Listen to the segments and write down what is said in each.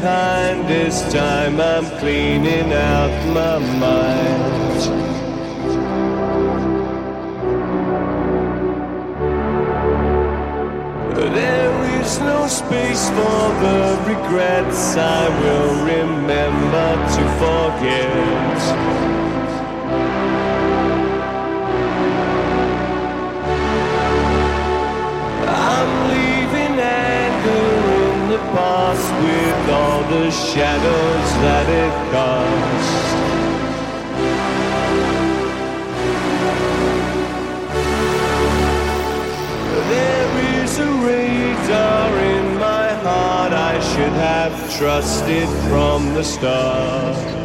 behind this time. I'm cleaning out my mind. There is no space for the regrets I will remember to forget. The shadows that it casts. There is a radar in my heart I should have trusted from the start.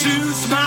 To my